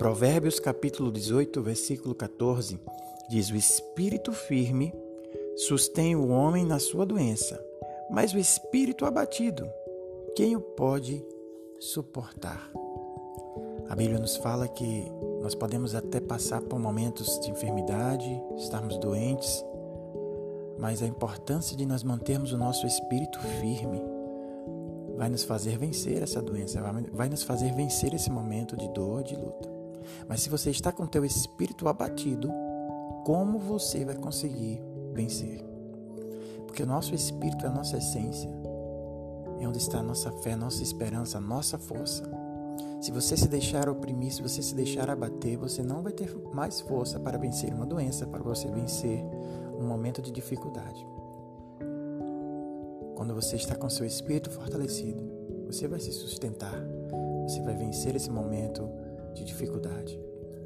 Provérbios capítulo 18, versículo 14 diz: O espírito firme sustém o homem na sua doença, mas o espírito abatido, quem o pode suportar? A Bíblia nos fala que nós podemos até passar por momentos de enfermidade, estarmos doentes, mas a importância de nós mantermos o nosso espírito firme vai nos fazer vencer essa doença, vai nos fazer vencer esse momento de dor, de luta. Mas se você está com teu espírito abatido, como você vai conseguir vencer? Porque o nosso espírito é a nossa essência. É onde está a nossa fé, a nossa esperança, a nossa força. Se você se deixar oprimir, se você se deixar abater, você não vai ter mais força para vencer uma doença, para você vencer um momento de dificuldade. Quando você está com seu espírito fortalecido, você vai se sustentar, você vai vencer esse momento de dificuldade.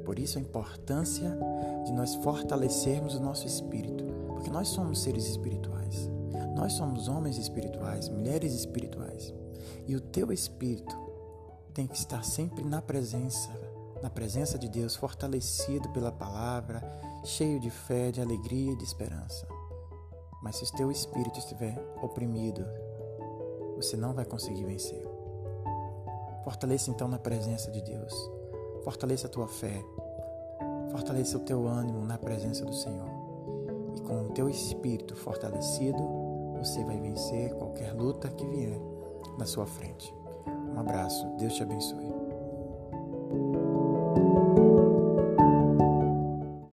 Por isso a importância de nós fortalecermos o nosso espírito, porque nós somos seres espirituais. Nós somos homens espirituais, mulheres espirituais. E o teu espírito tem que estar sempre na presença, na presença de Deus, fortalecido pela palavra, cheio de fé, de alegria e de esperança. Mas se o teu espírito estiver oprimido, você não vai conseguir vencer. Fortaleça então na presença de Deus. Fortaleça a tua fé. Fortaleça o teu ânimo na presença do Senhor. E com o teu espírito fortalecido, você vai vencer qualquer luta que vier na sua frente. Um abraço. Deus te abençoe.